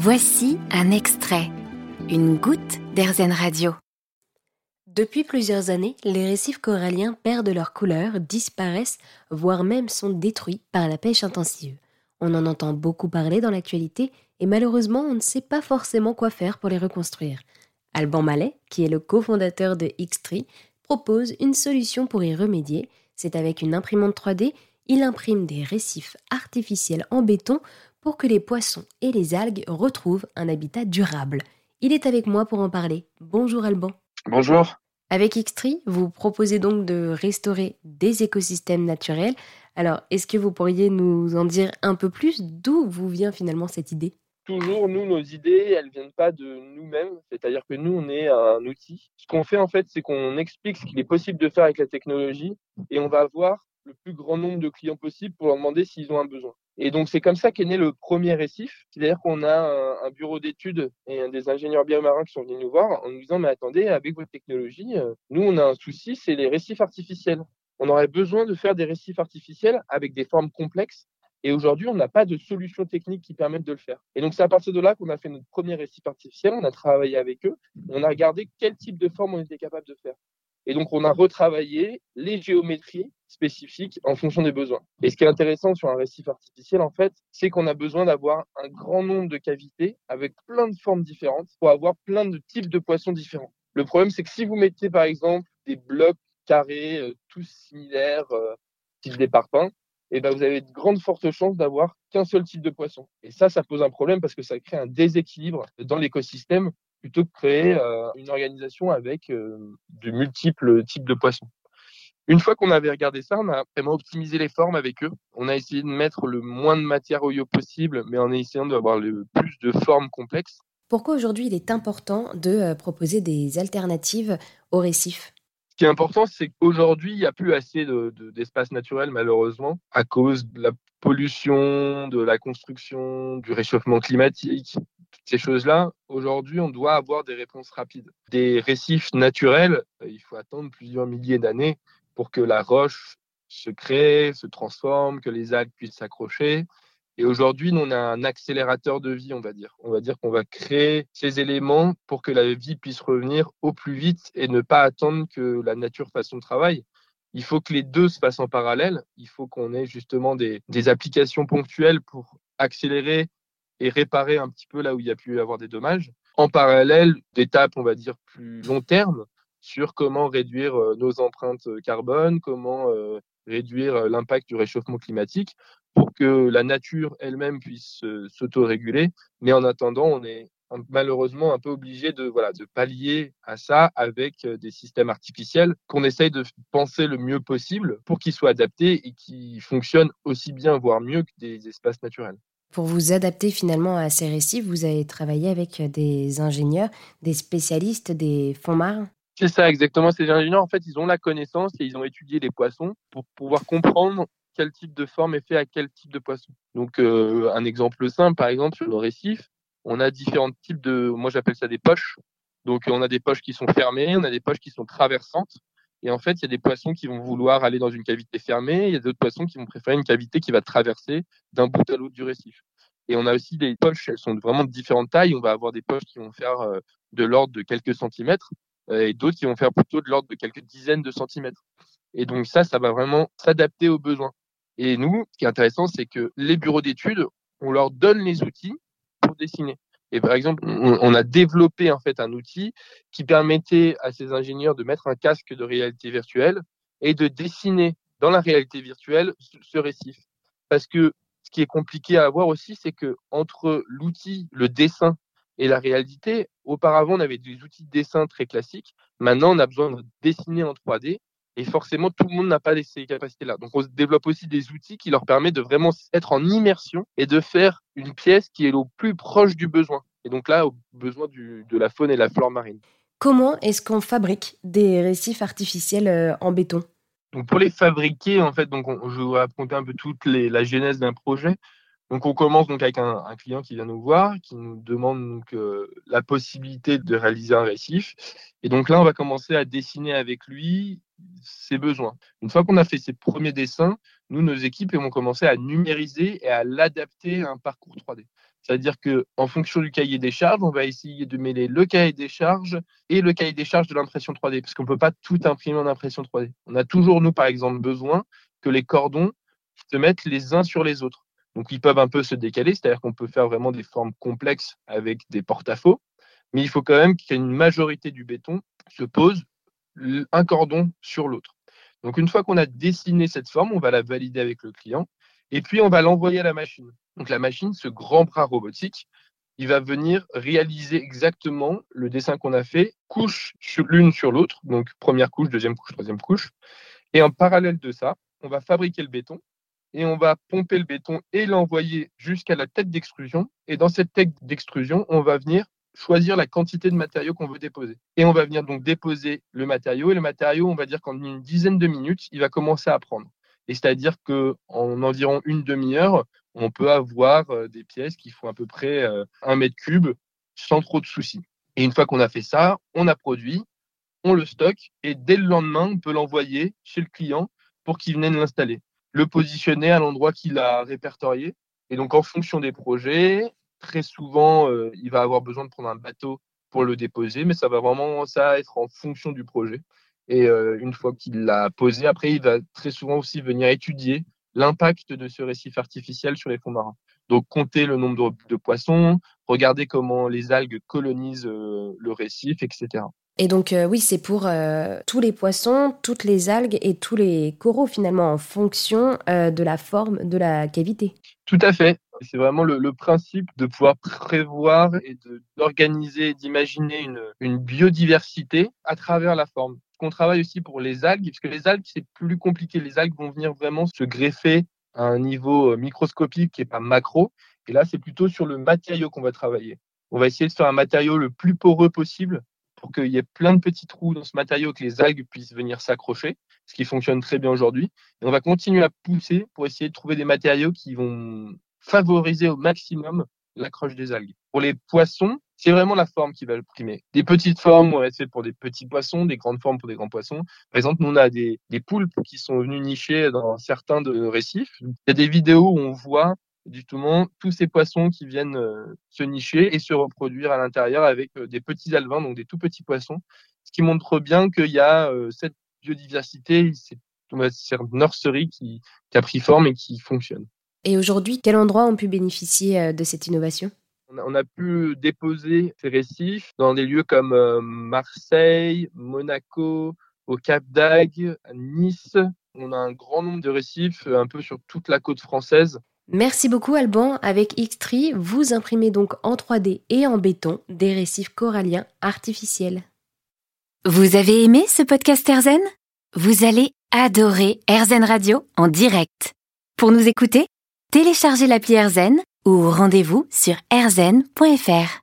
Voici un extrait, une goutte d'Airzen Radio. Depuis plusieurs années, les récifs coralliens perdent leur couleur, disparaissent, voire même sont détruits par la pêche intensive. On en entend beaucoup parler dans l'actualité et malheureusement on ne sait pas forcément quoi faire pour les reconstruire. Alban Mallet, qui est le cofondateur de Xtree, propose une solution pour y remédier. C'est avec une imprimante 3D, il imprime des récifs artificiels en béton pour que les poissons et les algues retrouvent un habitat durable. Il est avec moi pour en parler. Bonjour Alban. Bonjour. Avec Xtree, vous proposez donc de restaurer des écosystèmes naturels. Alors, est-ce que vous pourriez nous en dire un peu plus? D'où vous vient finalement cette idée? Toujours, nous, nos idées, elles viennent pas de nous-mêmes. C'est-à-dire que nous, on est un outil. Ce qu'on fait, en fait, c'est qu'on explique ce qu'il est possible de faire avec la technologie et on va voir le plus grand nombre de clients possible pour leur demander s'ils ont un besoin. Et donc, c'est comme ça qu'est né le premier récif. C'est-à-dire qu'on a un, bureau d'études et des ingénieurs biomarins qui sont venus nous voir en nous disant, mais attendez, avec votre technologie, euh, nous, on a un souci, c'est les récifs artificiels. On aurait besoin de faire des récifs artificiels avec des formes complexes. Et aujourd'hui, on n'a pas de solution technique qui permette de le faire. Et donc, c'est à partir de là qu'on a fait notre premier récif artificiel. On a travaillé avec eux. On a regardé quel type de forme on était capable de faire. Et donc, on a retravaillé les géométries spécifiques en fonction des besoins. Et ce qui est intéressant sur un récif artificiel, en fait, c'est qu'on a besoin d'avoir un grand nombre de cavités avec plein de formes différentes pour avoir plein de types de poissons différents. Le problème, c'est que si vous mettez, par exemple, des blocs carrés, euh, tous similaires, euh, type des parpaings, et eh ben vous avez de grandes fortes chances d'avoir qu'un seul type de poisson. Et ça, ça pose un problème parce que ça crée un déséquilibre dans l'écosystème plutôt que créer euh, une organisation avec euh, de multiples types de poissons. Une fois qu'on avait regardé ça, on a vraiment optimisé les formes avec eux. On a essayé de mettre le moins de matière au possible, mais en essayant d'avoir le plus de formes complexes. Pourquoi aujourd'hui il est important de euh, proposer des alternatives au récif Ce qui est important, c'est qu'aujourd'hui, il n'y a plus assez d'espace naturel, malheureusement, à cause de la pollution, de la construction, du réchauffement climatique, ces choses-là, aujourd'hui, on doit avoir des réponses rapides. Des récifs naturels, euh, il faut attendre plusieurs milliers d'années pour que la roche se crée, se transforme, que les algues puissent s'accrocher. Et aujourd'hui, on a un accélérateur de vie, on va dire. On va dire qu'on va créer ces éléments pour que la vie puisse revenir au plus vite et ne pas attendre que la nature fasse son travail. Il faut que les deux se fassent en parallèle. Il faut qu'on ait justement des, des applications ponctuelles pour accélérer et réparer un petit peu là où il y a pu avoir des dommages. En parallèle, d'étapes, on va dire, plus long terme sur comment réduire euh, nos empreintes carbone, comment euh, réduire euh, l'impact du réchauffement climatique pour que la nature elle-même puisse s'autoréguler. Mais en attendant, on est malheureusement un peu obligé de voilà de pallier à ça avec des systèmes artificiels qu'on essaye de penser le mieux possible pour qu'ils soient adaptés et qui fonctionnent aussi bien voire mieux que des espaces naturels. Pour vous adapter finalement à ces récifs, vous avez travaillé avec des ingénieurs, des spécialistes des fonds marins C'est ça, exactement. Ces ingénieurs, en fait, ils ont la connaissance et ils ont étudié les poissons pour pouvoir comprendre quel type de forme est fait à quel type de poisson. Donc, euh, un exemple simple, par exemple, sur le récif, on a différents types de, moi j'appelle ça des poches. Donc, on a des poches qui sont fermées, on a des poches qui sont traversantes. Et en fait, il y a des poissons qui vont vouloir aller dans une cavité fermée, il y a d'autres poissons qui vont préférer une cavité qui va traverser d'un bout à l'autre du récif. Et on a aussi des poches, elles sont vraiment de différentes tailles. On va avoir des poches qui vont faire euh, de l'ordre de quelques centimètres euh, et d'autres qui vont faire plutôt de l'ordre de quelques dizaines de centimètres. Et donc ça, ça va vraiment s'adapter aux besoins. Et nous, ce qui est intéressant, c'est que les bureaux d'études, on leur donne les outils pour dessiner. Et par exemple, on, a développé en fait un outil qui permettait à ces ingénieurs de mettre un casque de réalité virtuelle et de dessiner dans la réalité virtuelle ce récif. Parce que ce qui est compliqué à avoir aussi, c'est que entre l'outil, le dessin et la réalité, auparavant, on avait des outils de dessin très classiques. Maintenant, on a besoin de dessiner en 3D. Et forcément, tout le monde n'a pas ces capacités-là. Donc, on développe aussi des outils qui leur permettent de vraiment être en immersion et de faire une pièce qui est au plus proche du besoin. Et donc là, au besoin de la faune et la flore marine. Comment est-ce qu'on fabrique des récifs artificiels euh, en béton? Donc pour les fabriquer, en fait, donc je vais raconter un peu toute la genèse d'un projet. Donc on commence donc avec un, client qui vient nous voir, qui nous demande donc euh, la possibilité de réaliser un récif. Et donc là, on va commencer à dessiner avec lui ses besoins. Une fois qu'on a fait ses premiers dessins, nous, nos équipes vont commencer à numériser et à l'adapter à un parcours 3D. C'est-à-dire que en fonction du cahier des charges, on va essayer de mêler le cahier des charges et le cahier des charges de l'impression 3D, parce qu'on ne peut pas tout imprimer en impression 3D. On a toujours, nous, par exemple, besoin que les cordons se mettent les uns sur les autres. Donc, ils peuvent un peu se décaler, c'est-à-dire qu'on peut faire vraiment des formes complexes avec des porte-à-faux, mais il faut quand même qu'une majorité du béton se pose un cordon sur l'autre. Donc, une fois qu'on a dessiné cette forme, on va la valider avec le client et puis on va l'envoyer à la machine. Donc, la machine, ce grand bras robotique, il va venir réaliser exactement le dessin qu'on a fait, couche l'une sur l'autre, donc première couche, deuxième couche, troisième couche. Et en parallèle de ça, on va fabriquer le béton et on va pomper le béton et l'envoyer jusqu'à la tête d'extrusion. Et dans cette tête d'extrusion, on va venir choisir la quantité de matériaux qu'on veut déposer. Et on va venir donc déposer le matériau. Et le matériau, on va dire qu'en une dizaine de minutes, il va commencer à prendre. Et c'est-à-dire qu'en environ une demi-heure, on peut avoir euh, des pièces qui font à peu près euh, un mètre cube sans trop de soucis. Et une fois qu'on a fait ça, on a produit, on le stocke et dès le lendemain, on peut l'envoyer chez le client pour qu'il vienne l'installer le positionner à l'endroit qu'il a répertorié. Et donc, en fonction des projets, très souvent, euh, il va avoir besoin de prendre un bateau pour le déposer, mais ça va vraiment ça être en fonction du projet. Et euh, une fois qu'il l'a posé, après, il va très souvent aussi venir étudier l'impact de ce récif artificiel sur les fonds marins. Donc, compter le nombre de, poissons, regarder comment les algues colonisent euh, le récif, etc. Et donc euh, oui, c'est pour euh, tous les poissons, toutes les algues et tous les coraux finalement en fonction euh, de la forme de la cavité. Tout à fait. C'est vraiment le, principe de pouvoir prévoir et d'organiser, d'imaginer une, biodiversité à travers la forme. On travaille aussi pour les algues, parce que les algues, c'est plus compliqué. Les algues vont venir vraiment se greffer à un niveau microscopique qui pas macro. Et là, c'est plutôt sur le matériau qu'on va travailler. On va essayer de faire un matériau le plus poreux possible pour qu'il y ait plein de petits trous dans ce matériau que les algues puissent venir s'accrocher, ce qui fonctionne très bien aujourd'hui. Et on va continuer à pousser pour essayer de trouver des matériaux qui vont favoriser au maximum l'accroche des algues. Pour les poissons, c'est vraiment la forme qui va le primer. Des petites formes vont être faites pour des petits poissons, des grandes formes pour des grands poissons. Par exemple, nous, on a des, des poulpes qui sont venus nicher dans certains de récifs. Il y a des vidéos où on voit justement tous ces poissons qui viennent euh, se nicher et se reproduire à l'intérieur avec euh, des petits alevins, donc des tout petits poissons, ce qui montre bien qu'il y a euh, cette biodiversité, c'est une nurserie qui, qui a pris forme et qui fonctionne. Et aujourd'hui, quel endroit ont pu bénéficier de cette innovation? On a, pu déposer ces récifs dans des lieux comme Marseille, Monaco, au Cap d'Agde, à Nice. On a un grand nombre de récifs un peu sur toute la côte française. Merci beaucoup Alban. Avec Xtree, vous imprimez donc en 3D et en béton des récifs coralliens artificiels. Vous avez aimé ce podcast Erzen? Vous allez adorer Erzen Radio en direct. Pour nous écouter, téléchargez l'appli Erzen ou rendez-vous sur erzen.fr.